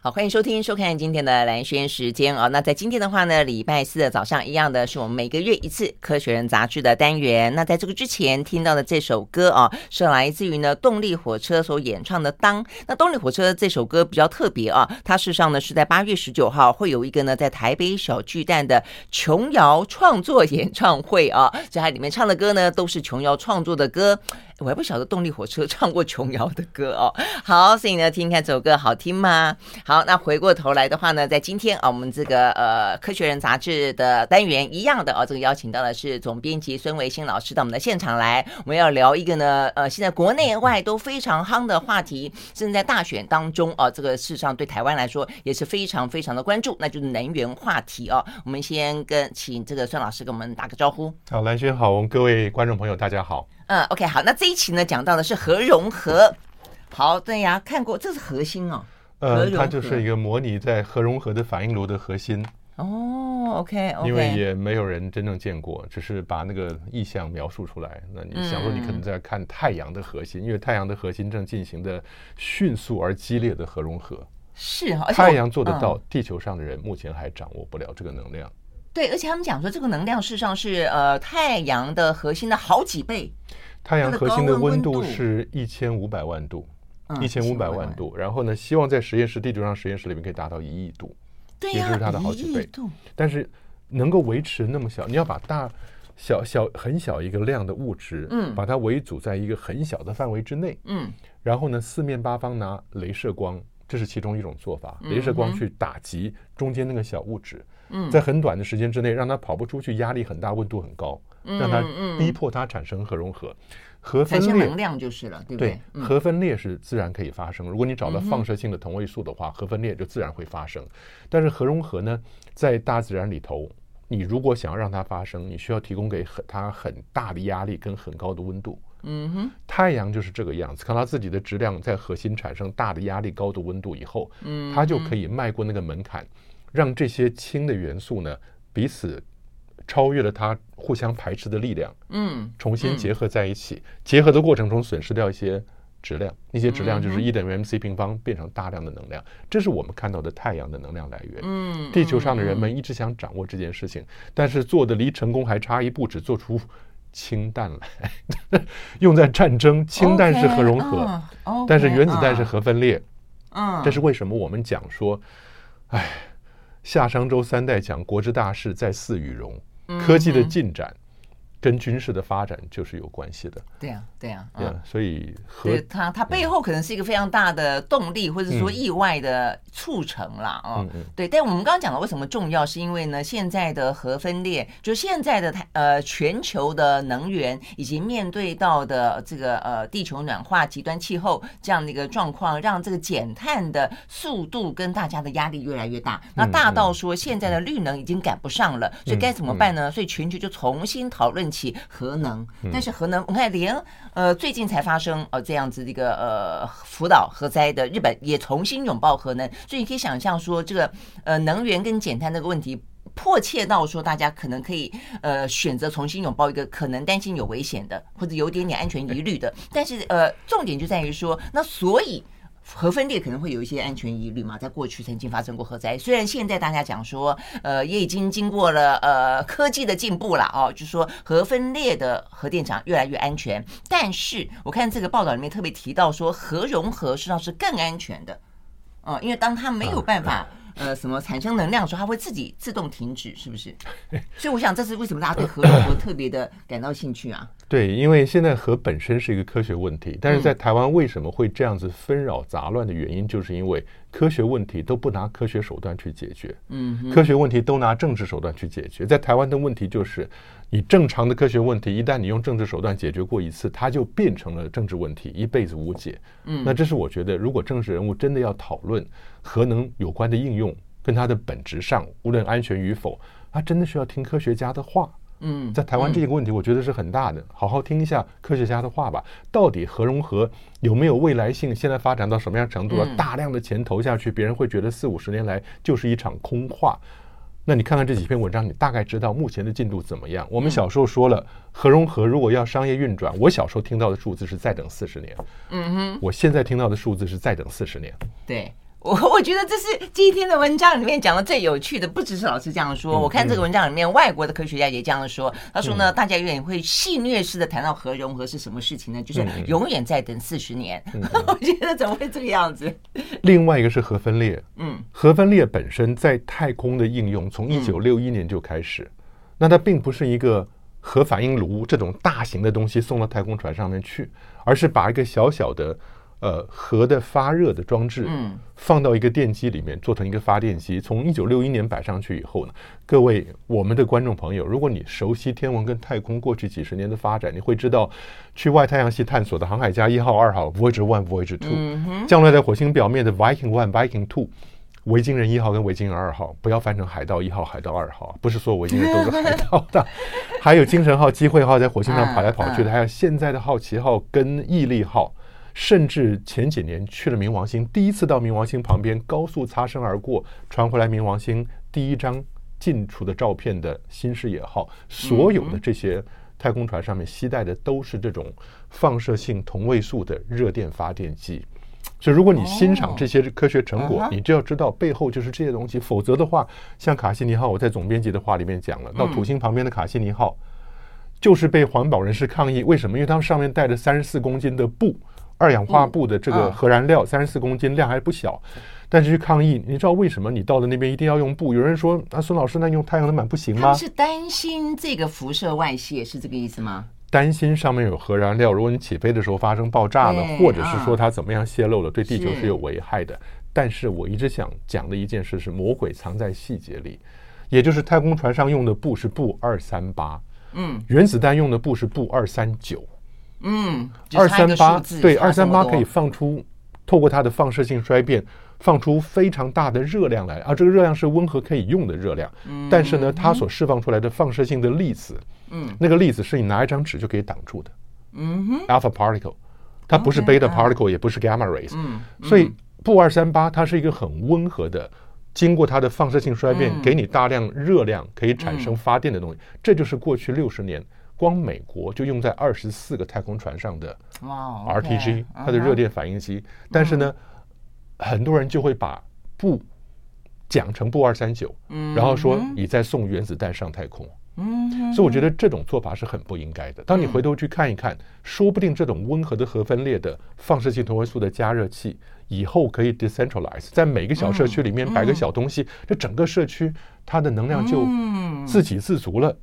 好，欢迎收听、收看今天的蓝轩时间、哦。那在今天的话呢，礼拜四的早上一样的是我们每个月一次《科学人》杂志的单元。那在这个之前听到的这首歌啊、是来自于呢动力火车所演唱的《当》。那动力火车这首歌比较特别啊，它事实上呢是在八月十九号会有一个呢在台北小巨蛋的琼瑶创作演唱会啊，这它里面唱的歌呢都是琼瑶创作的歌。我还不晓得动力火车唱过琼瑶的歌哦。好，所以呢，听看这首歌好听吗？好，那回过头来的话呢，在今天啊，我们这个呃《科学人》杂志的单元一样的啊，这个邀请到的是总编辑孙维新老师到我们的现场来，我们要聊一个呢，呃，现在国内外都非常夯的话题，正在大选当中啊，这个事实上对台湾来说也是非常非常的关注，那就是能源话题哦。我们先跟请这个孙老师跟我们打个招呼。好，蓝轩好，我们各位观众朋友大家好。嗯，OK，好，那这一期呢讲到的是核融合。好，对呀，看过，这是核心哦。呃，它就是一个模拟在核融合的反应炉的核心。哦。Okay, okay 因为也没有人真正见过，只是把那个意象描述出来。那你想说，你可能在看太阳的核心，嗯、因为太阳的核心正进行的迅速而激烈的核融合。是啊，太阳做得到，嗯、地球上的人目前还掌握不了这个能量。对，而且他们讲说，这个能量事实上是呃太阳的核心的好几倍。太阳核心的温度是一千五百万度，一千五百万度。然后呢，希望在实验室，地球上实验室里面可以达到一亿度，对也就是它的好几倍。但是能够维持那么小，你要把大小小很小一个量的物质，嗯，把它围阻在一个很小的范围之内，嗯，然后呢，四面八方拿镭射光，这是其中一种做法，镭射光去打击中间那个小物质。嗯，在很短的时间之内让它跑不出去，压力很大，温度很高，让它逼迫它产生核融合，核分裂能量就是了，对不对？对，核分裂是自然可以发生。如果你找到放射性的同位素的话，核分裂就自然会发生。但是核融合呢，在大自然里头，你如果想要让它发生，你需要提供给很它很大的压力跟很高的温度。嗯哼，太阳就是这个样子，看它自己的质量在核心产生大的压力、高的温度以后，嗯，它就可以迈过那个门槛。让这些氢的元素呢，彼此超越了它互相排斥的力量，嗯，重新结合在一起。嗯、结合的过程中损失掉一些质量，那些质量就是 E 等于 mc 平方变成大量的能量。这是我们看到的太阳的能量来源。嗯，地球上的人们一直想掌握这件事情，但是做的离成功还差一步，只做出氢弹来，用在战争。氢弹是核融合，okay, uh, okay, 但是原子弹是核分裂。嗯，这是为什么我们讲说，哎。夏商周三代讲国之大事，在祀与戎，科技的进展。跟军事的发展就是有关系的。对呀，对呀，对，所以和它它背后可能是一个非常大的动力，或者说意外的促成了啊。对，但我们刚刚讲的为什么重要，是因为呢，现在的核分裂，就现在的呃全球的能源，以及面对到的这个呃地球暖化、极端气候这样的一个状况，让这个减碳的速度跟大家的压力越来越大。那大到说现在的绿能已经赶不上了，所以该怎么办呢？所以全球就重新讨论。起核能，但是核能，我看连呃最近才发生呃这样子的一个呃福岛核灾的日本也重新拥抱核能，所以你可以想象说这个呃能源跟减碳这个问题迫切到说大家可能可以呃选择重新拥抱一个可能担心有危险的或者有点点安全疑虑的，但是呃重点就在于说那所以。核分裂可能会有一些安全疑虑嘛，在过去曾经发生过核灾，虽然现在大家讲说，呃，也已经经过了呃科技的进步了哦，就是说核分裂的核电厂越来越安全，但是我看这个报道里面特别提到说，核融合实际上是更安全的，嗯，因为当它没有办法。呃，什么产生能量的时候，它会自己自动停止，是不是？所以我想，这是为什么大家对核融合 特别的感到兴趣啊？对，因为现在核本身是一个科学问题，但是在台湾为什么会这样子纷扰杂乱的原因，就是因为科学问题都不拿科学手段去解决，嗯，科学问题都拿政治手段去解决。在台湾的问题就是，你正常的科学问题，一旦你用政治手段解决过一次，它就变成了政治问题，一辈子无解。嗯，那这是我觉得，如果政治人物真的要讨论核能有关的应用，跟它的本质上，无论安全与否，他真的需要听科学家的话。嗯，在台湾这个问题，我觉得是很大的。好好听一下科学家的话吧。到底核融合有没有未来性？现在发展到什么样程度了？大量的钱投下去，别人会觉得四五十年来就是一场空话。那你看看这几篇文章，你大概知道目前的进度怎么样？我们小时候说了，核融合如果要商业运转，我小时候听到的数字是再等四十年。嗯哼，我现在听到的数字是再等四十年。对。我 我觉得这是今天的文章里面讲的最有趣的，不只是老师这样说。我看这个文章里面，外国的科学家也这样说。他说呢，大家永远会戏谑式的谈到核融合是什么事情呢？就是永远在等四十年。我觉得怎么会这个样子？另外一个是核分裂。嗯，核分裂本身在太空的应用从一九六一年就开始，那它并不是一个核反应炉这种大型的东西送到太空船上面去，而是把一个小小的。呃，核的发热的装置，嗯，放到一个电机里面，做成一个发电机。从一九六一年摆上去以后呢，各位我们的观众朋友，如果你熟悉天文跟太空过去几十年的发展，你会知道，去外太阳系探索的航海家一号、二号，Voyager One、Voyager Two，降落在火星表面的 Viking One、Viking Two，维京人一号跟维京人二号，不要翻成海盗一号、海盗二号，不是所有维京人都是海盗的，还有精神号、机会号在火星上跑来跑去的，还有现在的好奇号跟毅力号。甚至前几年去了冥王星，第一次到冥王星旁边高速擦身而过，传回来冥王星第一张近处的照片的新视野号，所有的这些太空船上面携带的都是这种放射性同位素的热电发电机。所以，如果你欣赏这些科学成果，你就要知道背后就是这些东西。否则的话，像卡西尼号，我在总编辑的话里面讲了，到土星旁边的卡西尼号，就是被环保人士抗议，为什么？因为他们上面带着三十四公斤的布。二氧化布的这个核燃料，三十四公斤，量还不小，但是去抗议，你知道为什么？你到了那边一定要用布？有人说啊，孙老师，那用太阳能板不行吗？是担心这个辐射外泄，是这个意思吗？担心上面有核燃料，如果你起飞的时候发生爆炸了，或者是说它怎么样泄漏了，对地球是有危害的。但是我一直想讲的一件事是，魔鬼藏在细节里，也就是太空船上用的布是布二三八，嗯，原子弹用的布是布二三九。嗯，二三八对，二三八可以放出，透过它的放射性衰变，放出非常大的热量来啊！这个热量是温和可以用的热量，但是呢，它所释放出来的放射性的粒子，嗯，那个粒子是你拿一张纸就可以挡住的，嗯哼，alpha particle，它不是 beta particle，也不是 gamma rays，嗯，所以布二三八它是一个很温和的，经过它的放射性衰变，给你大量热量可以产生发电的东西，这就是过去六十年。光美国就用在二十四个太空船上的 RTG，它的热电反应机。但是呢，很多人就会把布讲成不二三九，然后说你在送原子弹上太空。嗯所以我觉得这种做法是很不应该的。当你回头去看一看，说不定这种温和的核分裂的放射性同位素的加热器，以后可以 decentralize，在每个小社区里面摆个小东西，这整个社区它的能量就自给自足了。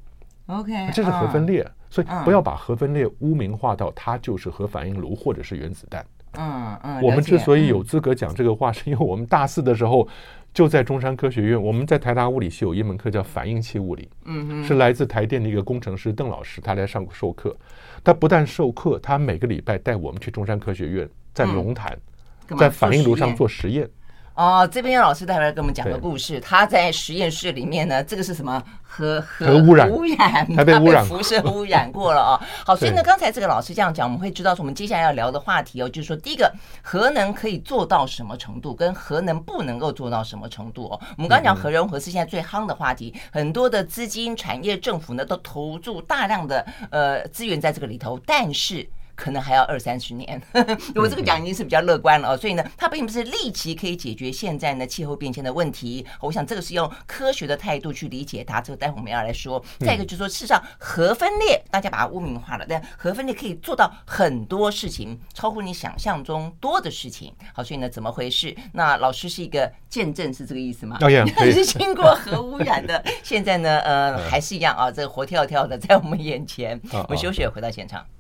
OK，这是核分裂，嗯、所以不要把核分裂污名化到它就是核反应炉或者是原子弹。嗯嗯，我们之所以有资格讲这个话，是因为我们大四的时候就在中山科学院，我们在台大物理系有一门课叫反应器物理，嗯嗯，是来自台电的一个工程师邓老师，他来上授课。他不但授课，他每个礼拜带我们去中山科学院，在龙潭，在反应炉上做实验。哦，这边老师待会儿跟我们讲个故事。他在实验室里面呢，这个是什么？核核污染，污染，他被污染，辐射污染过了哦。好，所以呢，刚才这个老师这样讲，我们会知道说，我们接下来要聊的话题哦，就是说，第一个，核能可以做到什么程度，跟核能不能够做到什么程度哦。我们刚刚讲核融合是现在最夯的话题，很多的资金、产业、政府呢都投注大量的呃资源在这个里头，但是。可能还要二三十年，我这个讲已经是比较乐观了哦。所以呢，它并不是立即可以解决现在呢气候变迁的问题。我想这个是用科学的态度去理解它。这个待会我们要来说。再一个就是说，事实上核分裂大家把它污名化了，但核分裂可以做到很多事情，超乎你想象中多的事情。好，所以呢，怎么回事？那老师是一个见证，是这个意思吗？当然，是经过核污染的，现在呢，呃，还是一样啊，这个活跳跳的在我们眼前。我们休息，回到现场。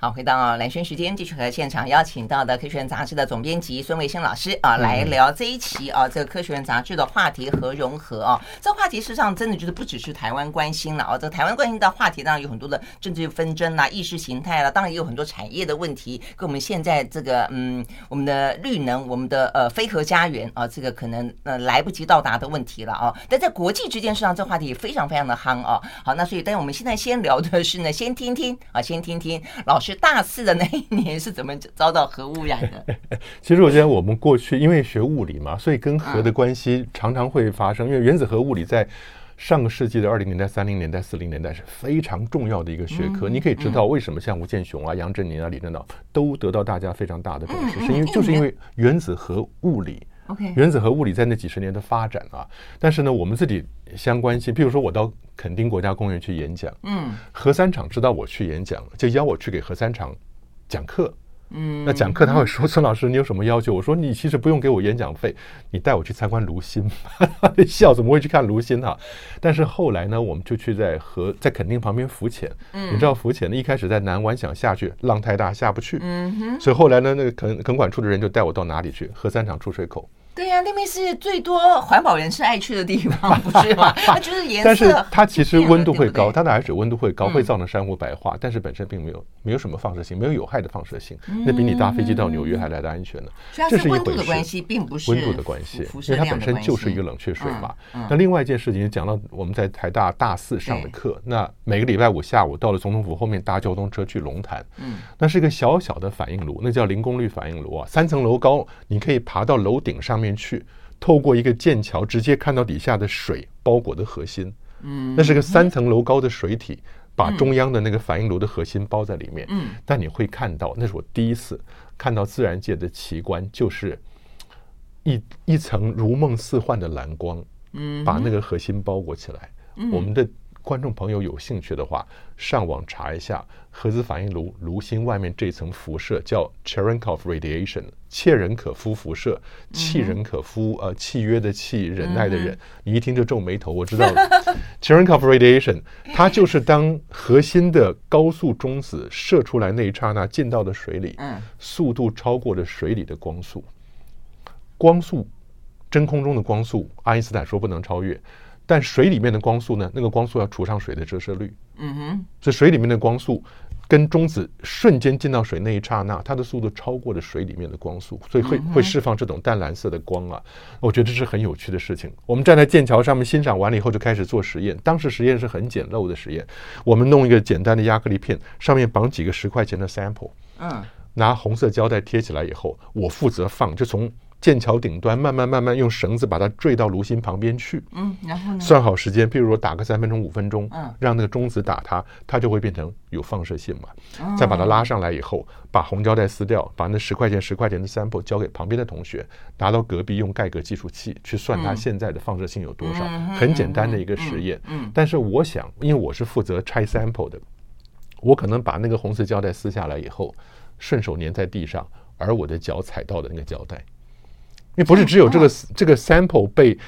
好，回到蓝轩时间，继续和现场邀请到的《科学人》杂志的总编辑孙维新老师啊，来聊这一期啊，这个《科学人》杂志的话题和融合啊，这个话题事实上真的就是不只是台湾关心了啊，这个台湾关心的话题当然有很多的政治纷争啦、意识形态啦，当然也有很多产业的问题，跟我们现在这个嗯，我们的绿能、我们的呃非核家园啊，这个可能呃来不及到达的问题了啊。但在国际之间，实际上这个话题也非常非常的夯啊。好，那所以，但是我们现在先聊的是呢，先听听啊，先听听老师。大四的那一年是怎么遭到核污染的？其实我觉得我们过去因为学物理嘛，所以跟核的关系常常会发生。因为原子核物理在上个世纪的二零年代、三零年代、四零年代是非常重要的一个学科。你可以知道为什么像吴健雄啊、杨振宁啊、李政道都得到大家非常大的重视，是因为就是因为原子核物理。OK，原子核物理在那几十年的发展啊，但是呢，我们自己相关性，譬如说我到垦丁国家公园去演讲，嗯，核三厂知道我去演讲，就邀我去给核三厂讲课。嗯，那讲课他会说：“孙老师，你有什么要求？”我说：“你其实不用给我演讲费，你带我去参观炉心。”笑，怎么会去看炉心哈？但是后来呢，我们就去在河在垦丁旁边浮潜。嗯，你知道浮潜呢，一开始在南湾想下去，浪太大下不去。嗯哼，所以后来呢，那个垦垦管处的人就带我到哪里去？核三厂出水口。对呀、啊，那边是最多环保人士爱去的地方，不是吗？它就是颜色，但是它其实温度会高，对对，它的海水温度会高，会造成珊瑚白化，嗯、但是本身并没有没有什么放射性，没有有害的放射性，嗯、那比你搭飞机到纽约还来的安全呢。这是温度的关系，并不是温度的关系，因为它本身就是一个冷却水嘛。那另外一件事情，讲到我们在台大大四上的课，那每个礼拜五下午到了总统府后面搭交通车去龙潭，嗯，那是一个小小的反应炉，那叫零功率反应炉啊，三层楼高，你可以爬到楼顶上面去。透过一个剑桥，直接看到底下的水包裹的核心，嗯，那是个三层楼高的水体，把中央的那个反应炉的核心包在里面，嗯，但你会看到，那是我第一次看到自然界的奇观，就是一一层如梦似幻的蓝光，嗯，把那个核心包裹起来，我们的。观众朋友有兴趣的话，上网查一下核子反应炉炉心外面这层辐射叫 Cherenkov radiation，切人可夫辐射，契人可夫呃契约的契，忍耐的忍，你一听就皱眉头。我知道了 Cherenkov radiation，它就是当核心的高速中子射出来那一刹那进到的水里，速度超过了水里的光速，光速真空中的光速，爱因斯坦说不能超越。但水里面的光速呢？那个光速要除上水的折射率。嗯哼。所以水里面的光速跟中子瞬间进到水那一刹那，它的速度超过了水里面的光速，所以会会释放这种淡蓝色的光啊。我觉得这是很有趣的事情。我们站在剑桥上面欣赏完了以后，就开始做实验。当时实验是很简陋的实验，我们弄一个简单的亚克力片，上面绑几个十块钱的 sample，嗯，拿红色胶带贴起来以后，我负责放，就从。剑桥顶端慢慢慢慢用绳子把它坠到炉心旁边去，嗯，然后呢，算好时间，譬如说打个三分钟、五分钟，嗯，让那个中子打它，它就会变成有放射性嘛。嗯、再把它拉上来以后，把红胶带撕掉，把那十块钱、十块钱的 sample 交给旁边的同学，拿到隔壁用盖格计数器去算它现在的放射性有多少。嗯、很简单的一个实验，嗯，嗯嗯，但是我想，因为我是负责拆 sample 的，我可能把那个红色胶带撕下来以后，顺手粘在地上，而我的脚踩到的那个胶带。因为不是只有这个这个 sample 被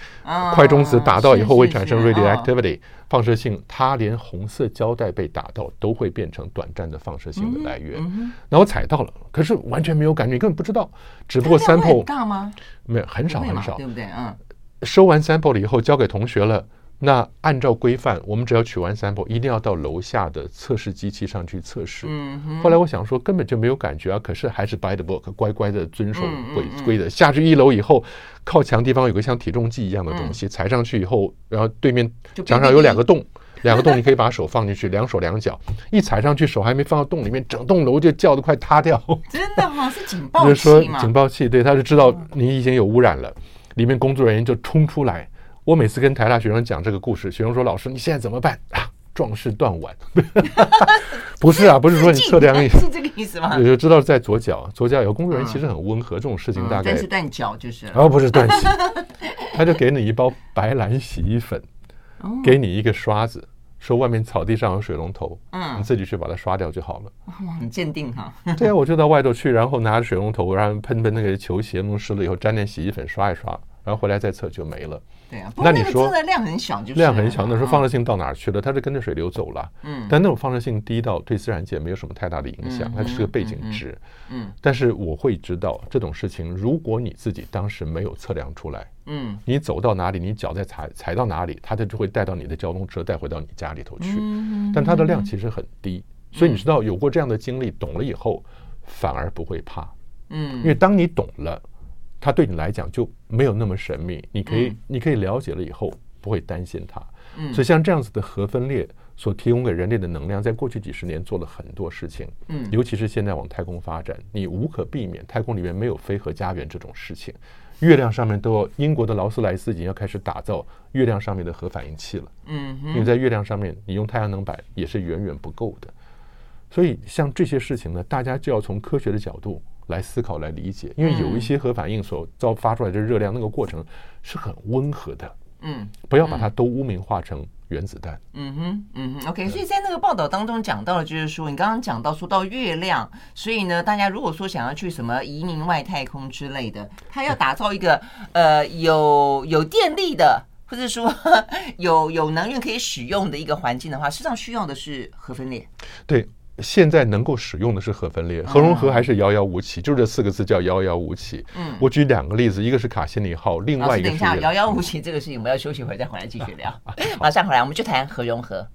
快中子打到以后会产生 radioactivity 放射性，它连红色胶带被打到都会变成短暂的放射性的来源。那我踩到了，可是完全没有感觉，你根本不知道。只不过 sample 大吗？没有，很少很少，对不对？嗯。收完 sample 了以后，交给同学了。那按照规范，我们只要取完 sample，一定要到楼下的测试机器上去测试。嗯。后来我想说，根本就没有感觉啊，可是还是 by the book，乖乖的遵守规规则。下去一楼以后，靠墙地方有个像体重计一样的东西，踩上去以后，然后对面墙上有两个洞，两个洞你可以把手放进去，两手两脚，一踩上去，手还没放到洞里面，整栋楼就叫得快塌掉。真的吗？是警报 器吗？就是说警报器，对，他就知道你已经有污染了，里面工作人员就冲出来。我每次跟台大学生讲这个故事，学生说：“老师，你现在怎么办？”啊，壮士断腕。不是啊，不是说你测量是这个意思吗？我就知道在左脚，左脚有工作人员其实很温和，这种事情大概。但是断脚就是。哦，不是断洗，他就给你一包白兰洗衣粉，给你一个刷子，说外面草地上有水龙头，嗯，你自己去把它刷掉就好了。哇，很鉴定哈。对啊，我就到外头去，然后拿着水龙头，然后喷喷那个球鞋，弄湿了以后沾点洗衣粉刷一刷。然后回来再测就没了。对啊，那你说量很小，就是量很小，那时候放射性到哪儿去了？它是跟着水流走了。嗯，但那种放射性低到对自然界没有什么太大的影响，它只是个背景值。嗯，但是我会知道这种事情，如果你自己当时没有测量出来，嗯，你走到哪里，你脚再踩踩到哪里，它就会带到你的交通车带回到你家里头去。嗯，但它的量其实很低，所以你知道有过这样的经历，懂了以后反而不会怕。嗯，因为当你懂了。它对你来讲就没有那么神秘，你可以、嗯、你可以了解了以后不会担心它。嗯，所以像这样子的核分裂所提供给人类的能量，在过去几十年做了很多事情。嗯，尤其是现在往太空发展，你无可避免，太空里面没有飞核家园这种事情。月亮上面都要，英国的劳斯莱斯已经要开始打造月亮上面的核反应器了。嗯，因为在月亮上面，你用太阳能板也是远远不够的。所以像这些事情呢，大家就要从科学的角度。来思考，来理解，因为有一些核反应所造发出来的热量，那个过程是很温和的。嗯，不要把它都污名化成原子弹。嗯哼，嗯哼，OK。所以在那个报道当中讲到了，就是说你刚刚讲到说到月亮，所以呢，大家如果说想要去什么移民外太空之类的，他要打造一个呃有有电力的，或者说 有有能源可以使用的一个环境的话，实际上需要的是核分裂。对。现在能够使用的是核分裂，核融合还是遥遥无期，就这四个字叫遥遥无期。嗯，我举两个例子，一个是卡西尼号，另外一个是。等一下，遥遥无期这个事情，我们要休息会再回来继续聊。马上回来，我们就谈核融合。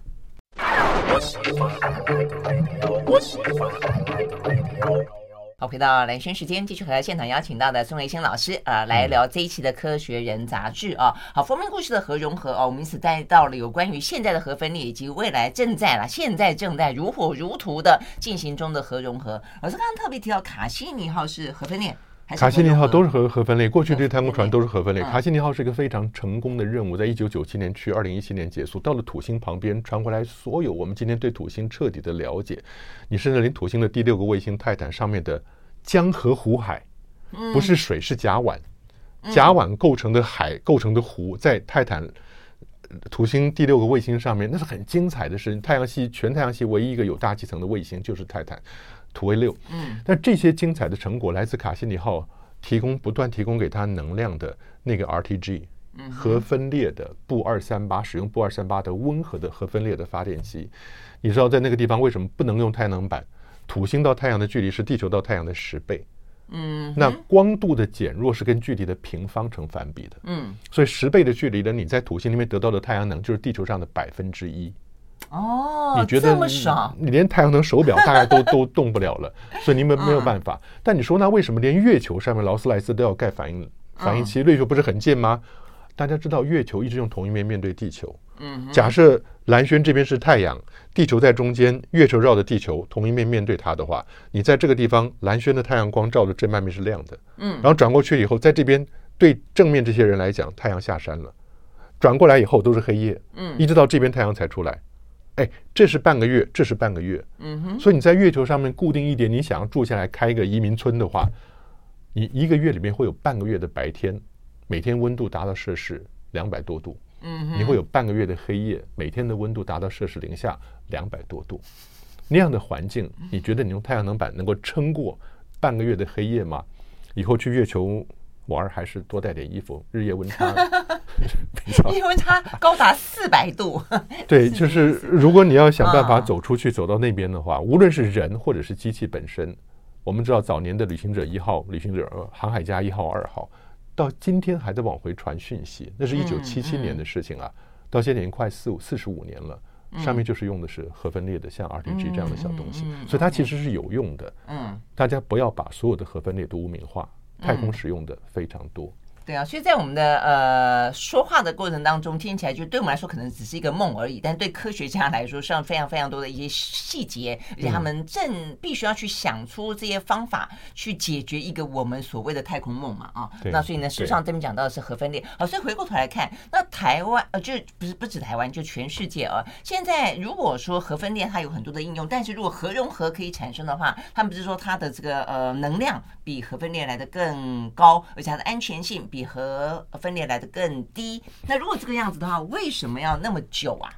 好，回到蓝轩时间，继续和现场邀请到的宋维新老师啊、呃，来聊这一期的《科学人》杂志啊。好，封面故事的核融合哦，我们因此带到了有关于现在的核分裂，以及未来正在了，现在正在如火如荼的进行中的核融合。老师刚刚特别提到卡西尼号是核分裂，卡西尼号都是核核分裂。过去这些太空船都是核分裂。卡西尼号是一个非常成功的任务，在一九九七年去，二零一七年结束，到了土星旁边传回来所有我们今天对土星彻底的了解。你甚至连土星的第六个卫星泰坦上面的。江河湖海，不是水，是甲烷。甲烷构成的海构成的湖，在泰坦土星第六个卫星上面，那是很精彩的事情。太阳系全太阳系唯一一个有大气层的卫星就是泰坦土卫六。嗯，但这些精彩的成果来自卡西尼号提供不断提供给它能量的那个 RTG 核分裂的布二三八，使用布二三八的温和的核分裂的发电机。你知道在那个地方为什么不能用太阳能板？土星到太阳的距离是地球到太阳的十倍，嗯，那光度的减弱是跟距离的平方成反比的，嗯，所以十倍的距离呢，你在土星里面得到的太阳能就是地球上的百分之一，哦，你觉得这么少？你连太阳能手表大概都 都动不了了，所以你们没有办法。但你说那为什么连月球上面劳斯莱斯都要盖反应反应器？月球不是很近吗？大家知道月球一直用同一面面对地球，嗯，假设蓝轩这边是太阳。地球在中间，月球绕着地球同一面面对它的话，你在这个地方，蓝轩的太阳光照的这半面是亮的，嗯，然后转过去以后，在这边对正面这些人来讲，太阳下山了，转过来以后都是黑夜，嗯，一直到这边太阳才出来，哎，这是半个月，这是半个月，嗯哼，所以你在月球上面固定一点，你想要住下来开一个移民村的话，你一个月里面会有半个月的白天，每天温度达到摄氏两百多度。嗯，你会有半个月的黑夜，每天的温度达到摄氏零下两百多度，那样的环境，你觉得你用太阳能板能够撑过半个月的黑夜吗？以后去月球玩还是多带点衣服，日夜温差，日夜温差高达四百度。对，就是如果你要想办法走出去，走到那边的话，无论是人或者是机器本身，我们知道早年的旅行者一号、旅行者航海家一号、二号。到今天还在往回传讯息，那是一九七七年的事情啊，到现在已经快四五四十五年了，嗯、上面就是用的是核分裂的，像 RTG 这样的小东西，所以它其实是有用的。嗯，大家不要把所有的核分裂都污名化，太空使用的非常多。对啊，所以在我们的呃说话的过程当中，听起来就对我们来说可能只是一个梦而已，但对科学家来说，是非常非常多的一些细节，而且他们正必须要去想出这些方法去解决一个我们所谓的太空梦嘛啊。那所以呢，书上这边讲到的是核分裂。好，所以回过头来看，那台湾呃，就不是不止台湾，就全世界啊，现在如果说核分裂它有很多的应用，但是如果核融合可以产生的话，他们不是说它的这个呃能量比核分裂来的更高，而且它的安全性。比核分裂来得更低。那如果这个样子的话，为什么要那么久啊？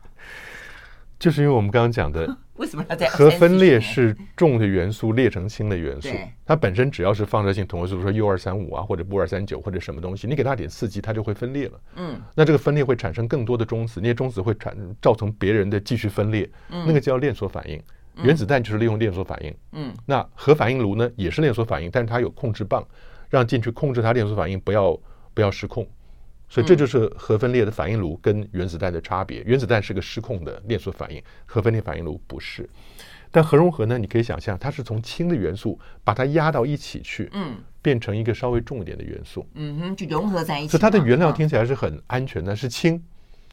就是因为我们刚刚讲的 为什么要在核分裂是重的元素裂成轻的元素，它本身只要是放射性同位素，说 U 二三五啊，或者鈽二三九或者什么东西，你给它点刺激，它就会分裂了。嗯，那这个分裂会产生更多的中子，那些中子会产造成别人的继续分裂，嗯、那个叫链锁反应。原子弹就是利用链锁反应。嗯，那核反应炉呢也是链锁反应，但是它有控制棒，让进去控制它链锁反应不要不要失控。所以这就是核分裂的反应炉跟原子弹的差别。原子弹是个失控的链锁反应，核分裂反应炉不是。但核融合呢，你可以想象，它是从轻的元素把它压到一起去，嗯，变成一个稍微重一点的元素，嗯哼，就融合在一起。所以它的原料听起来是很安全的，是氢。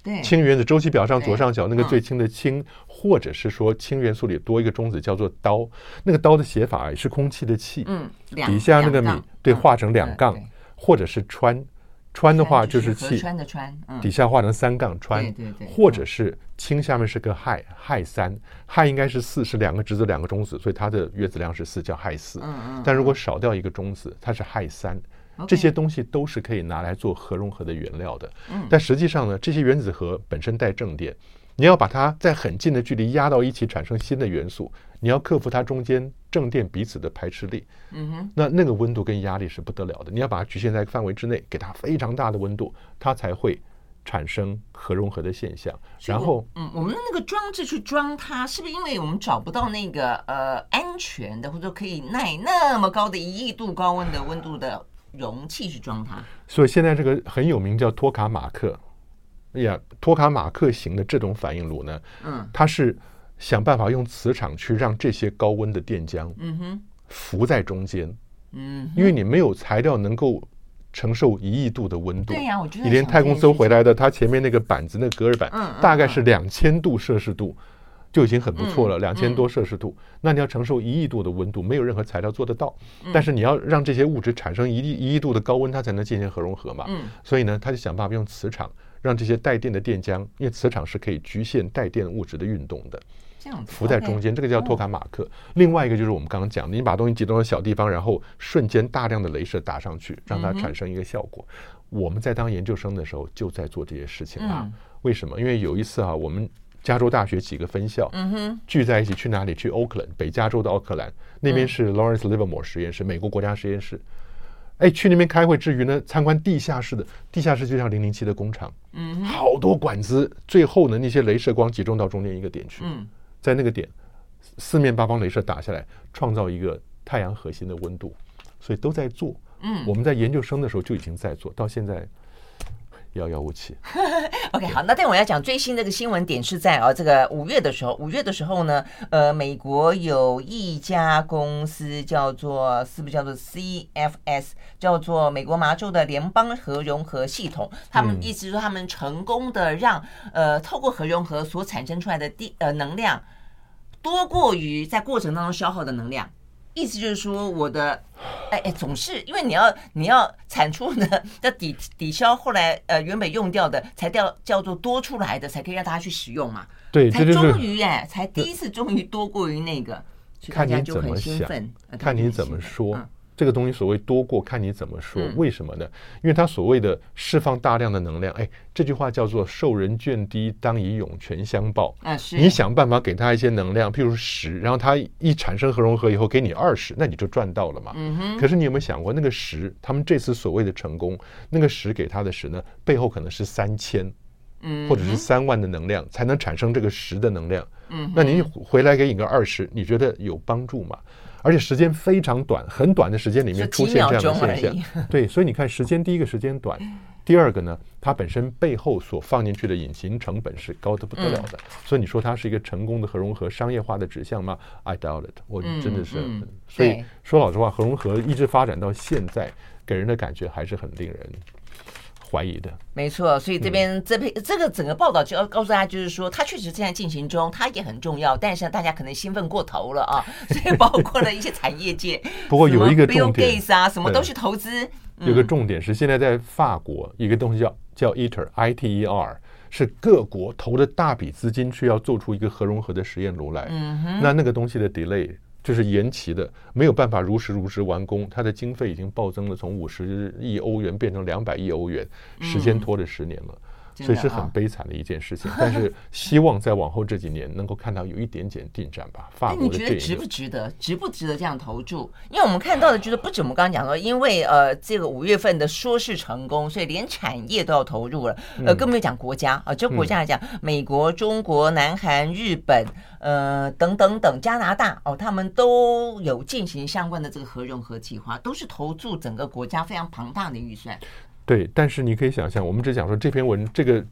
对，氢原子周期表上左上角那个最轻的氢，或者是说氢元素里多一个中子叫做氘，那个氘的写法是空气的气，嗯，底下那个米对画成两杠，或者是氚。氚的话就是气，氚的氚，底下画成三杠氚，对对对，或者是氢下面是个氦，氦三，氦应该是四，是两个质子两个中子，所以它的原子量是四，叫氦四。嗯嗯。但如果少掉一个中子，它是氦三。这些东西都是可以拿来做核融合的原料的。嗯。但实际上呢，这些原子核本身带正电，你要把它在很近的距离压到一起，产生新的元素。你要克服它中间正电彼此的排斥力，嗯哼，那那个温度跟压力是不得了的。你要把它局限在范围之内，给它非常大的温度，它才会产生核融合的现象。然后，嗯，我们的那个装置去装它，是不是因为我们找不到那个呃安全的，或者可以耐那么高的一亿度高温的温度的容器去装它？所以现在这个很有名叫托卡马克，哎呀，托卡马克型的这种反应炉呢，嗯，它是。想办法用磁场去让这些高温的电浆，嗯哼，浮在中间，嗯，因为你没有材料能够承受一亿度的温度，对呀，我觉得你连太空梭回来的，它前面那个板子，那个隔热板，大概是两千度摄氏度，就已经很不错了，两千多摄氏度，那你要承受一亿度的温度，没有任何材料做得到，但是你要让这些物质产生一亿一亿度的高温，它才能进行核融合嘛，嗯，所以呢，他就想办法用磁场让这些带电的电浆，因为磁场是可以局限带电物质的运动的。浮在中间，这个叫托卡马克。另外一个就是我们刚刚讲的，你把东西集中到小地方，然后瞬间大量的镭射打上去，让它产生一个效果。我们在当研究生的时候就在做这些事情啊。为什么？因为有一次啊，我们加州大学几个分校聚在一起，去哪里？去 Oakland，北加州的奥克兰，那边是 Lawrence Livermore 实验室，美国国家实验室。哎，去那边开会之余呢，参观地下室的地下室就像零零七的工厂，好多管子，最后呢，那些镭射光集中到中间一个点去。在那个点，四面八方镭射打下来，创造一个太阳核心的温度，所以都在做。嗯，我们在研究生的时候就已经在做到现在，遥遥无期。OK，好，那但我要讲最新这个新闻点是在啊，这个五月的时候，五月的时候呢，呃，美国有一家公司叫做是不是叫做 CFS，叫做美国麻州的联邦核融合系统，他们意思是说他们成功的让呃透过核融合所产生出来的地呃能量。多过于在过程当中消耗的能量，意思就是说，我的，哎哎，总是因为你要你要产出的要抵抵消后来呃原本用掉的，才叫叫做多出来的，才可以让大家去使用嘛。对，才终于哎，才第一次终于多过于那个，看你怎么想，看你怎么说。这个东西所谓多过，看你怎么说。为什么呢？因为它所谓的释放大量的能量，哎，这句话叫做“受人眷滴，当以涌泉相报”。啊，是。你想办法给他一些能量，譬如十，然后他一产生核融合以后给你二十，那你就赚到了嘛。嗯哼。可是你有没有想过，那个十，他们这次所谓的成功，那个十给他的十呢，背后可能是三千，嗯，或者是三万的能量才能产生这个十的能量。嗯。那你回来给你个二十，你觉得有帮助吗？而且时间非常短，很短的时间里面出现这样的现象，对，所以你看，时间第一个时间短，第二个呢，它本身背后所放进去的隐形成本是高的不得了的，所以你说它是一个成功的核融合商业化的指向吗？I doubt it，我真的是，所以说老实话，核融合一直发展到现在，给人的感觉还是很令人。怀疑的，没错，所以这边这篇这个整个报道就要告诉大家，就是说它确实正在进行中，它也很重要，但是大家可能兴奋过头了啊，所以包括了一些产业界，不过有一个重点。啊，什么都去投资。有个重点是，现在在法国一个东西叫叫 ITER，I T E R，是各国投了大笔资金去要做出一个核融合的实验炉来，嗯哼，那那个东西的 delay。就是延期的，没有办法如实如实完工，它的经费已经暴增了，从五十亿欧元变成两百亿欧元，时间拖了十年了。所以是很悲惨的一件事情。但是希望在往后这几年能够看到有一点点进展吧。法国你觉得值不值得？值不值得这样投注？因为我们看到的就是不止我们刚刚讲说，因为呃这个五月份的说是成功，所以连产业都要投入了。呃，更没有讲国家啊，就国家来讲，美国、中国、南韩、日本，呃等等等，加拿大哦，他们都有进行相关的这个核融合计划，都是投注整个国家非常庞大的预算。对，但是你可以想象，我们只讲说这篇文这个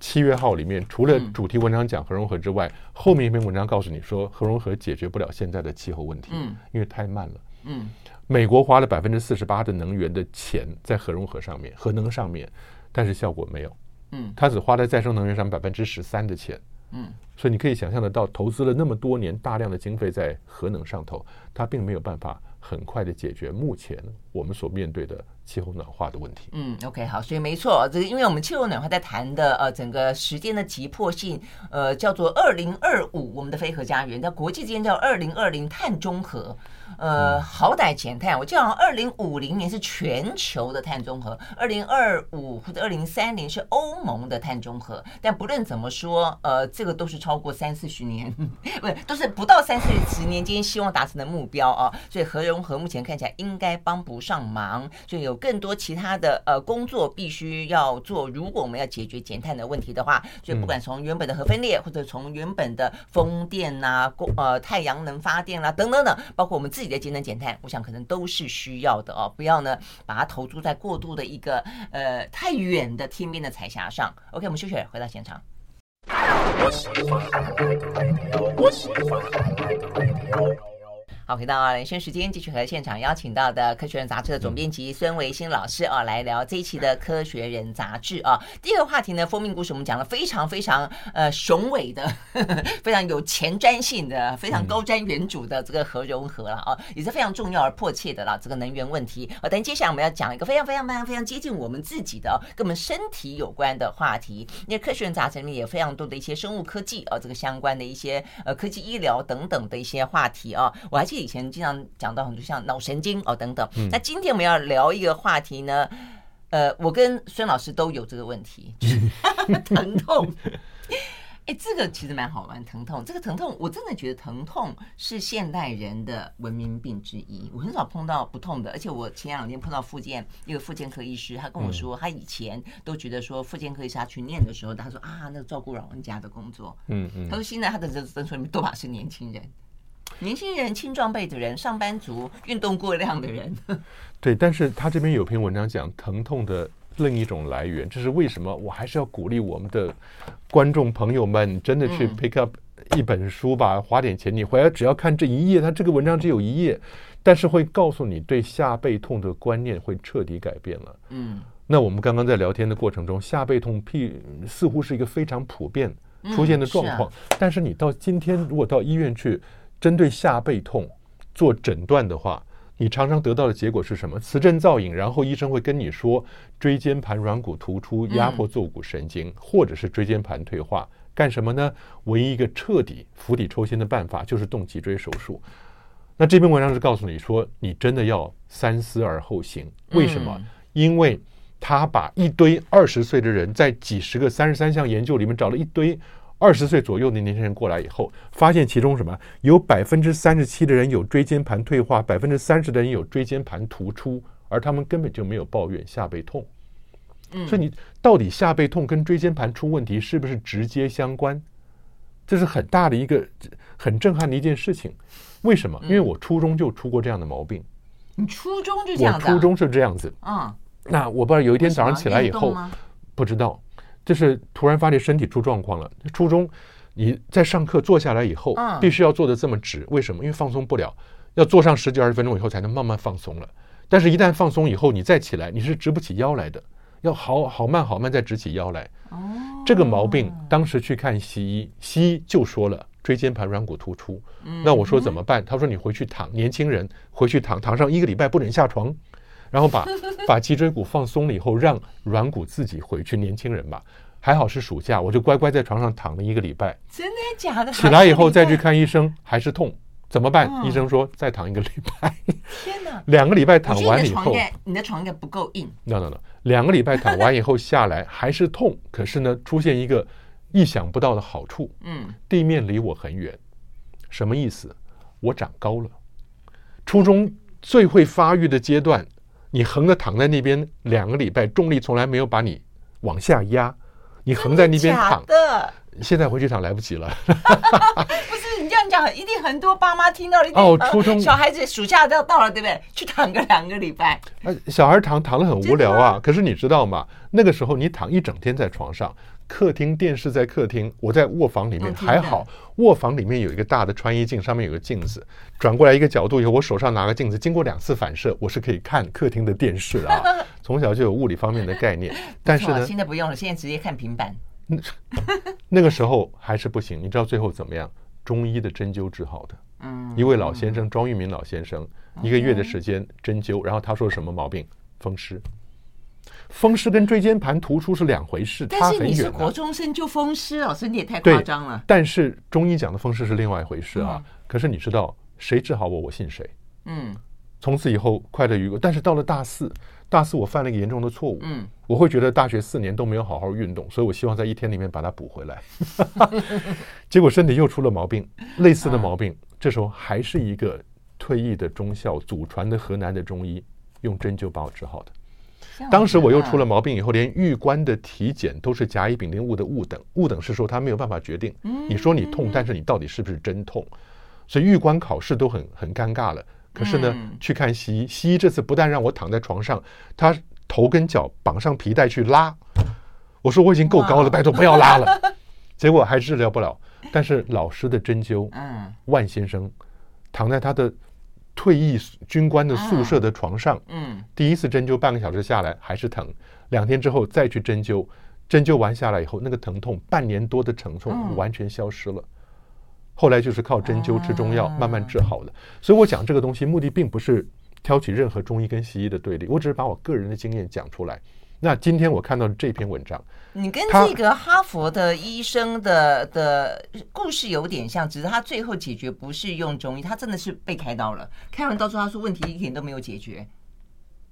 七月号里面，除了主题文章讲核融合之外，嗯、后面一篇文章告诉你说，核融合解决不了现在的气候问题，嗯，因为太慢了，嗯，美国花了百分之四十八的能源的钱在核融合上面，核能上面，但是效果没有，嗯，它只花在再生能源上百分之十三的钱，嗯，所以你可以想象得到，投资了那么多年大量的经费在核能上头，它并没有办法。很快的解决目前我们所面对的气候暖化的问题。嗯，OK，好，所以没错，这个因为我们气候暖化在谈的呃整个时间的急迫性，呃叫做二零二五，我们的非核家园，在国际之间叫二零二零碳中和。呃，好歹减碳，我记得好像二零五零年是全球的碳中和，二零二五或者二零三零是欧盟的碳中和。但不论怎么说，呃，这个都是超过三四十年，不是，都是不到三四十年间希望达成的目标啊。所以核融合目前看起来应该帮不上忙，所以有更多其他的呃工作必须要做。如果我们要解决减碳的问题的话，所以不管从原本的核分裂，或者从原本的风电呐、啊、光呃太阳能发电啦、啊、等等等，包括我们自己的节能减碳，我想可能都是需要的哦。不要呢把它投注在过度的一个呃太远的天边的彩霞上。OK，我们休息，回到现场。好，回到连线时间，继续和现场邀请到的《科学人》杂志的总编辑孙维新老师啊，来聊这一期的《科学人》杂志啊。第一个话题呢，封面故事我们讲了非常非常呃雄伟的呵呵，非常有前瞻性的，非常高瞻远瞩的这个核融合了啊，也是非常重要而迫切的了这个能源问题啊。但接下来我们要讲一个非常非常非常非常接近我们自己的，跟我们身体有关的话题。因为《科学人》杂志里面也非常多的一些生物科技啊，这个相关的一些呃科技医疗等等的一些话题啊，我还记得。以前经常讲到很多像脑神经哦等等，那今天我们要聊一个话题呢，呃，我跟孙老师都有这个问题，就是 疼痛。哎，这个其实蛮好玩，疼痛。这个疼痛，我真的觉得疼痛是现代人的文明病之一。我很少碰到不痛的，而且我前两天碰到复健一个复健科医师，他跟我说，他以前都觉得说复健科医师他去念的时候，他说啊，那个照顾老人家的工作，嗯嗯，他说现在他的诊所里面多半是年轻人。年轻人、青壮辈的人、上班族、运动过量的人，对。但是他这边有篇文章讲疼痛的另一种来源，这是为什么？我还是要鼓励我们的观众朋友们，真的去 pick up 一本书吧，嗯、花点钱，你回来只要看这一页，他这个文章只有一页，但是会告诉你对下背痛的观念会彻底改变了。嗯，那我们刚刚在聊天的过程中，下背痛屁似乎是一个非常普遍出现的状况，嗯啊、但是你到今天如果到医院去。针对下背痛做诊断的话，你常常得到的结果是什么？磁振造影，然后医生会跟你说椎间盘软骨突出压迫坐骨神经，或者是椎间盘退化。干什么呢？唯一一个彻底釜底抽薪的办法就是动脊椎手术。那这篇文章是告诉你说，你真的要三思而后行。为什么？因为他把一堆二十岁的人在几十个三十三项研究里面找了一堆。二十岁左右的年轻人过来以后，发现其中什么？有百分之三十七的人有椎间盘退化，百分之三十的人有椎间盘突出，而他们根本就没有抱怨下背痛。嗯，所以你到底下背痛跟椎间盘出问题是不是直接相关？这是很大的一个很震撼的一件事情。为什么？因为我初中就出过这样的毛病。你初中就这样？我初中是这样子。嗯，那我不知道有一天早上起来以后，不知道。就是突然发现身体出状况了。初中你在上课坐下来以后，必须要坐得这么直，为什么？因为放松不了，要坐上十几二十分钟以后才能慢慢放松了。但是，一旦放松以后，你再起来，你是直不起腰来的，要好好慢好慢再直起腰来。这个毛病当时去看西医，西医就说了椎间盘软骨突出。那我说怎么办？他说你回去躺，年轻人回去躺，躺上一个礼拜不准下床。然后把 把脊椎骨放松了以后，让软骨自己回去。年轻人嘛，还好是暑假，我就乖乖在床上躺了一个礼拜。真的假的？起来以后再去看医生，还是痛。怎么办？哦、医生说再躺一个礼拜。天哪！两个礼拜躺完以后，你的床应该不够硬。no no no，两个礼拜躺完以后下来还是痛，可是呢，出现一个意想不到的好处。嗯，地面离我很远，什么意思？我长高了。初中最会发育的阶段，你横着躺在那边两个礼拜，重力从来没有把你往下压，你横在那边躺。的。现在回去躺来不及了。不是你这样讲，一定很多爸妈听到了。哦，初中小孩子暑假都要到了，对不对？去躺个两个礼拜。小孩躺躺的很无聊啊。可是你知道吗？那个时候你躺一整天在床上，客厅电视在客厅，我在卧房里面还好。卧房里面有一个大的穿衣镜，上面有个镜子，转过来一个角度以后，我手上拿个镜子，经过两次反射，我是可以看客厅的电视啊。从小就有物理方面的概念，但是呢，现在不用了，现在直接看平板。那个时候还是不行，你知道最后怎么样？中医的针灸治好的。嗯，一位老先生，庄玉明老先生，一个月的时间针灸，然后他说什么毛病？风湿。风湿跟椎间盘突出是两回事，但是你是国中生就风湿，老师你也太夸张了。但是中医讲的风湿是另外一回事啊。可是你知道谁治好我，我信谁。嗯，从此以后快乐愉快。但是到了大四。大四我犯了一个严重的错误，嗯，我会觉得大学四年都没有好好运动，所以我希望在一天里面把它补回来，结果身体又出了毛病，类似的毛病，这时候还是一个退役的中校祖传的河南的中医用针灸把我治好的。当时我又出了毛病以后，连玉官的体检都是甲乙丙丁戊的戊等，戊等是说他没有办法决定，你说你痛，但是你到底是不是真痛，所以玉官考试都很很尴尬了。可是呢，去看西医，西医这次不但让我躺在床上，他头跟脚绑上皮带去拉。我说我已经够高了，拜托不要拉了。结果还治疗不了。但是老师的针灸，嗯，万先生躺在他的退役军官的宿舍的床上，嗯，第一次针灸半个小时下来还是疼，两天之后再去针灸，针灸完下来以后，那个疼痛半年多的疼痛完全消失了。后来就是靠针灸吃中药慢慢治好的，所以我讲这个东西目的并不是挑起任何中医跟西医的对立，我只是把我个人的经验讲出来。那今天我看到这篇文章，你跟这个哈佛的医生的的故事有点像，只是他最后解决不是用中医，他真的是被开刀了，开完刀之后他说问题一点都没有解决。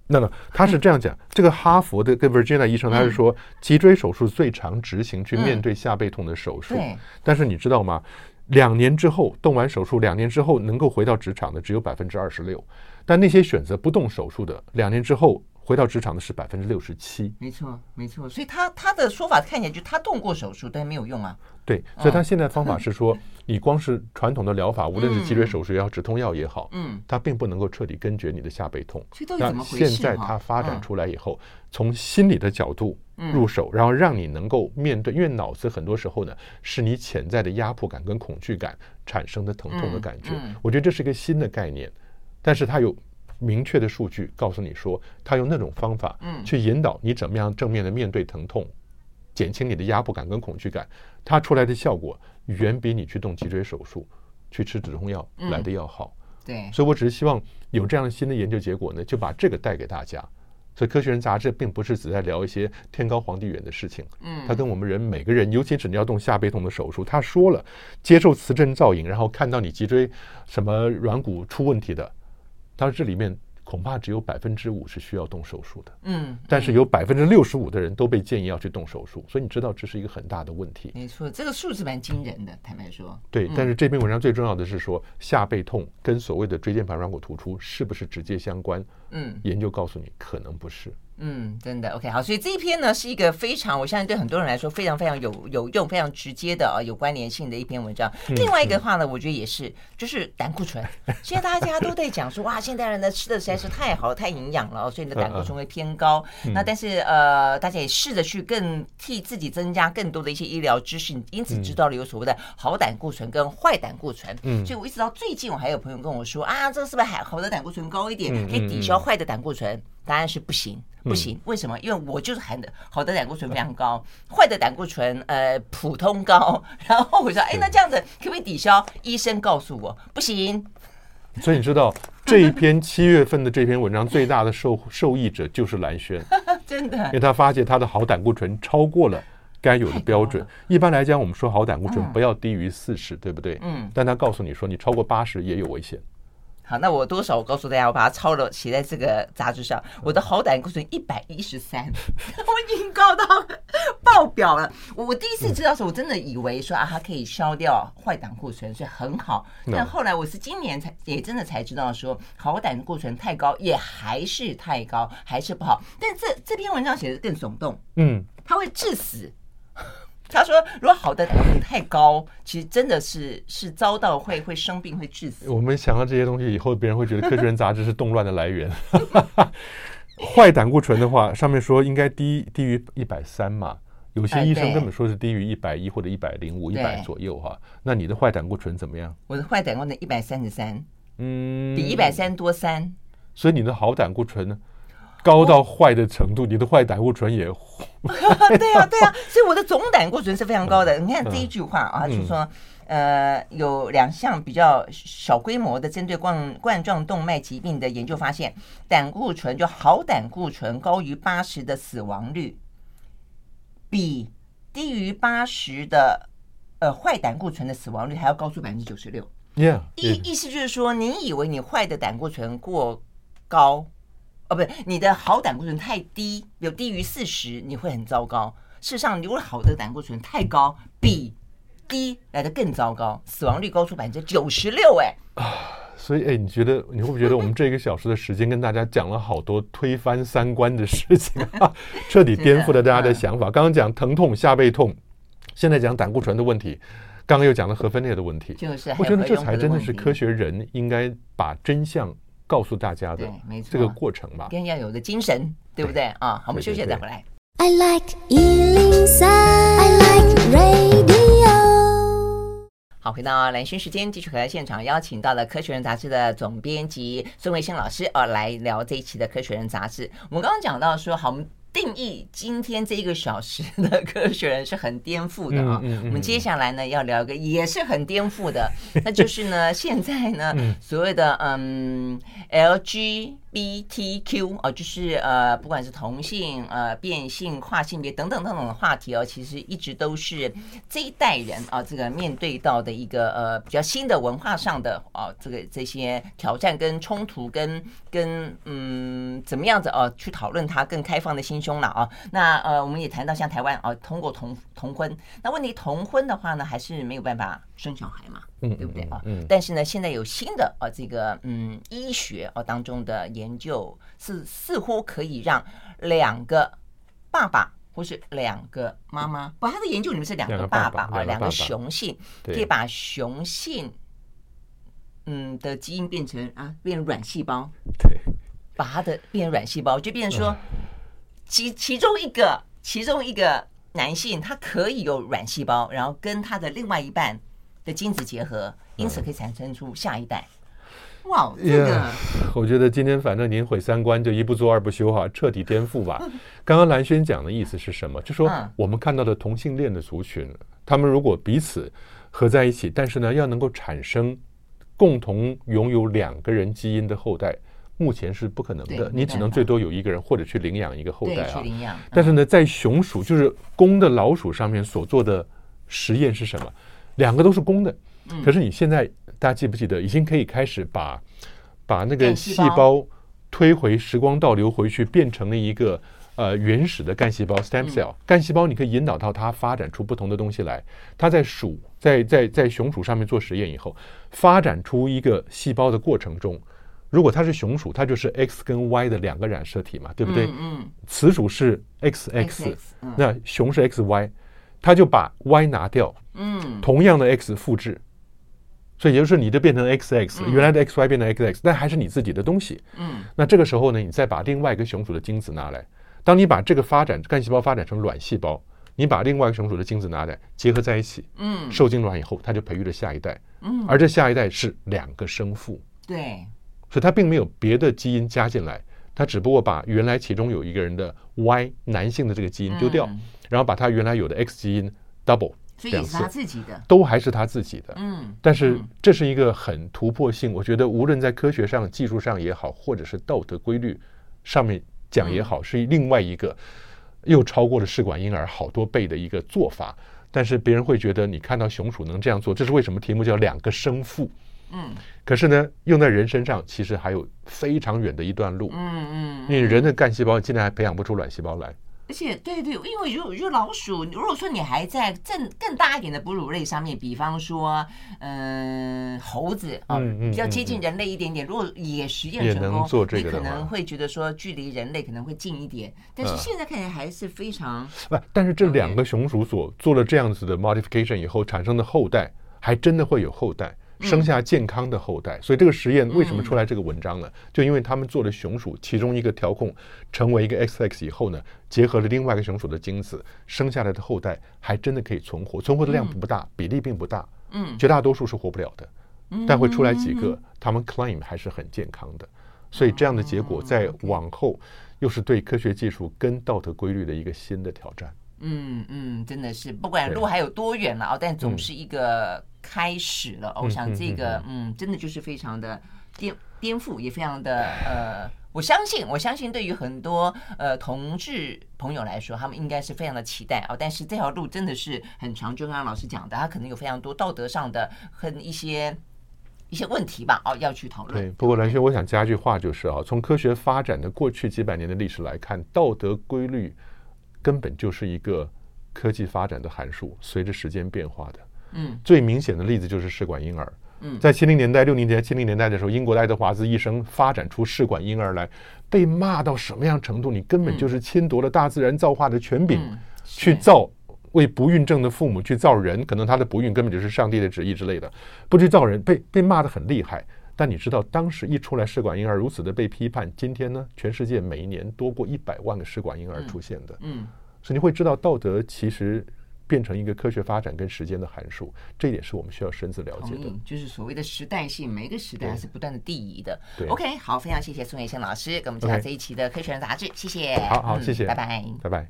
那么他是这样讲，这个哈佛的跟 Virginia 医生他是说，脊椎手术最常执行去面对下背痛的手术，但是你知道吗？两年之后动完手术，两年之后能够回到职场的只有百分之二十六，但那些选择不动手术的，两年之后回到职场的是百分之六十七。没错，没错。所以他他的说法看起来就他动过手术，但没有用啊。对，所以他现在方法是说，你光是传统的疗法，无论是脊椎手术也好，止痛药也好，嗯，它并不能够彻底根绝你的下背痛。那现在它发展出来以后，从心理的角度。入手，然后让你能够面对，因为脑子很多时候呢，是你潜在的压迫感跟恐惧感产生的疼痛的感觉。我觉得这是一个新的概念，但是它有明确的数据告诉你说，他用那种方法，去引导你怎么样正面的面对疼痛，减轻你的压迫感跟恐惧感，它出来的效果远比你去动脊椎手术、去吃止痛药来的要好。对，所以我只是希望有这样的新的研究结果呢，就把这个带给大家。所以，《科学人》杂志并不是只在聊一些天高皇帝远的事情，嗯，他跟我们人每个人，尤其是你要动下背痛的手术，他说了，接受磁振造影，然后看到你脊椎什么软骨出问题的，他说这里面。恐怕只有百分之五是需要动手术的，嗯，但是有百分之六十五的人都被建议要去动手术，所以你知道这是一个很大的问题。没错，这个数字蛮惊人的，坦白说。对，但是这篇文章最重要的是说，下背痛跟所谓的椎间盘软骨突出是不是直接相关？嗯，研究告诉你可能不是。嗯，真的 OK 好，所以这一篇呢是一个非常，我相信对很多人来说非常非常有有用、非常直接的啊有关联性的一篇文章。另外一个的话呢，我觉得也是，就是胆固醇。现在大家都在讲说，哇，现代人呢吃的实在是太好、太营养了，所以你的胆固醇会偏高。那但是呃，大家也试着去更替自己增加更多的一些医疗知识，因此知道了有所谓的好胆固醇跟坏胆固醇。嗯，所以我一直到最近，我还有朋友跟我说啊，这个是不是还好的胆固醇高一点，可以抵消坏的胆固醇？答案是不行。不行，为什么？因为我就是含的好的胆固醇非常高，坏的胆固醇呃普通高。然后我说，哎，那这样子可不可以抵消？医生告诉我不行。所以你知道 这一篇七月份的这篇文章最大的受受益者就是蓝轩，真的，因为他发现他的好胆固醇超过了该有的标准。一般来讲，我们说好胆固醇不要低于四十，对不对？嗯。但他告诉你说，你超过八十也有危险。好，那我多少？我告诉大家，我把它抄了，写在这个杂志上。我的好胆固醇一百一十三，我已经高到 爆表了。我我第一次知道的时候，我真的以为说啊，它可以消掉坏胆固醇，所以很好。但后来我是今年才也真的才知道说，好胆固醇太高也还是太高，还是不好。但这这篇文章写的更耸动，嗯，它会致死。他说：“如果好的太高，其实真的是是遭到会会生病，会致死。”我们想到这些东西以后，别人会觉得《科学人》杂志是动乱的来源。坏胆固醇的话，上面说应该低低于一百三嘛，有些医生根本说是低于一百一或者一百零五、一百左右哈。那你的坏胆固醇怎么样？我的坏胆固醇一百三十三，嗯，比一百三多三。所以你的好胆固醇呢？高到坏的程度，你的坏胆固醇也 对呀对呀，所以我的总胆固醇是非常高的。你看这一句话啊，就是说，呃，有两项比较小规模的针对冠冠状动脉疾病的研究发现，胆固醇就好胆固醇高于八十的死亡率，比低于八十的呃坏胆固醇的死亡率还要高出百分之九十六。Yeah，意意思就是说，你以为你坏的胆固醇过高。哦，不是，你的好胆固醇太低，有低于四十，你会很糟糕。事实上，如果好的胆固醇太高，比低来的更糟糕，死亡率高出百分之九十六。哎，啊，所以，哎，你觉得你会不会觉得我们这一个小时的时间跟大家讲了好多推翻三观的事情啊，彻底颠覆了大家的想法？刚刚讲疼痛、下背痛，现在讲胆固醇的问题，刚刚又讲了核分裂的问题，就是我觉得这才真的是科学人应该把真相。告诉大家的这个过程吧，更要有个精神，对不对啊？好，我们休息再回来。I like 103, I like radio。好，回到蓝轩时间，继续和现场邀请到了《科学人》杂志的总编辑孙维新老师啊，来聊这一期的《科学人》杂志。我们刚刚讲到说，好，我们。定义今天这一个小时的科学人是很颠覆的啊！我们接下来呢要聊一个也是很颠覆的，那就是呢现在呢 所谓的嗯 LGBTQ 哦，就是呃不管是同性呃变性跨性别等等等等的话题哦，其实一直都是这一代人啊这个面对到的一个呃比较新的文化上的啊这个这些挑战跟冲突跟跟嗯怎么样子哦去讨论它更开放的心。胸了啊！那呃，我们也谈到像台湾啊，通过同同婚，那问题同婚的话呢，还是没有办法生小孩嘛，对不对啊？嗯。但是呢，现在有新的啊，这个嗯，医学啊当中的研究是似乎可以让两个爸爸或是两个妈妈，不，他的研究里面是两个爸爸啊，两个雄性可以把雄性嗯的基因变成啊，变软细胞，对，把它的变软细胞，就变成说。其其中一个，其中一个男性，他可以有软细胞，然后跟他的另外一半的精子结合，因此可以产生出下一代。哇，这个，yeah, 我觉得今天反正您毁三观，就一不做二不休哈，彻底颠覆吧。刚刚蓝轩讲的意思是什么？就说我们看到的同性恋的族群，他们如果彼此合在一起，但是呢，要能够产生共同拥有两个人基因的后代。目前是不可能的，你只能最多有一个人或者去领养一个后代啊。但是呢，在雄鼠就是公的老鼠上面所做的实验是什么？两个都是公的，可是你现在大家记不记得，已经可以开始把把那个细胞推回时光倒流回去，变成了一个呃原始的干细胞 （stem cell）。干细胞你可以引导到它发展出不同的东西来。它在鼠在在在雄鼠上面做实验以后，发展出一个细胞的过程中。如果它是雄鼠，它就是 X 跟 Y 的两个染色体嘛，对不对？嗯。雌鼠是 XX，那雄是 XY，它就把 Y 拿掉，嗯，同样的 X 复制，所以也就是你就变成 XX，原来的 XY 变成 XX，但还是你自己的东西。嗯。那这个时候呢，你再把另外一个雄鼠的精子拿来，当你把这个发展干细胞发展成卵细胞，你把另外一个雄鼠的精子拿来结合在一起，嗯，受精卵以后，它就培育了下一代，嗯，而这下一代是两个生父，对。所以它并没有别的基因加进来，它只不过把原来其中有一个人的 Y 男性的这个基因丢掉，嗯、然后把他原来有的 X 基因 double，所以也是他自己的，都还是他自己的。嗯，但是这是一个很突破性，我觉得无论在科学上、技术上也好，或者是道德规律上面讲也好，是另外一个又超过了试管婴儿好多倍的一个做法。但是别人会觉得你看到雄鼠能这样做，这是为什么？题目叫两个生父。嗯，可是呢，用在人身上其实还有非常远的一段路。嗯嗯，因为人的干细胞现在还培养不出卵细胞来。而且，对对，因为如果如果老鼠，如果说你还在更更大一点的哺乳类上面，比方说，嗯，猴子啊，比较接近人类一点点。如果也实验成功，你可能会觉得说距离人类可能会近一点。但是现在看起来还是非常不。但是这两个雄鼠所做了这样子的 modification 以后产生的后代，还真的会有后代。生下健康的后代，所以这个实验为什么出来这个文章呢？就因为他们做了雄鼠，其中一个调控成为一个 XX 以后呢，结合了另外一个雄鼠的精子，生下来的后代还真的可以存活，存活的量不大，比例并不大，嗯，绝大多数是活不了的，但会出来几个，他们 claim 还是很健康的，所以这样的结果在往后又是对科学技术跟道德规律的一个新的挑战。嗯嗯，真的是，不管路还有多远了啊，但总是一个开始了。我想这个，嗯，真的就是非常的颠颠覆，也非常的呃，我相信，我相信对于很多呃同志朋友来说，他们应该是非常的期待哦。但是这条路真的是很长，就像老师讲的，他可能有非常多道德上的和一些 一些问题吧，哦，要去讨论。对，不过蓝轩，我想加一句话，就是啊，从科学发展的过去几百年的历史来看，道德规律。根本就是一个科技发展的函数，随着时间变化的。嗯，最明显的例子就是试管婴儿。嗯，在七零年代、六零年代、七零年代的时候，英国的爱德华兹医生发展出试管婴儿来，被骂到什么样程度？你根本就是侵夺了大自然造化的权柄，去造为不孕症的父母去造人，可能他的不孕根本就是上帝的旨意之类的，不去造人，被被骂得很厉害。但你知道，当时一出来试管婴儿如此的被批判，今天呢，全世界每一年多过一百万个试管婴儿出现的，嗯，所以你会知道，道德其实变成一个科学发展跟时间的函数，这一点是我们需要深自了解的。就是所谓的时代性，每一个时代还是不断的递移的。对，OK，好，非常谢谢宋月仙老师给我们介绍这一期的《科学人》杂志，谢谢。好好，谢谢，拜拜，拜拜。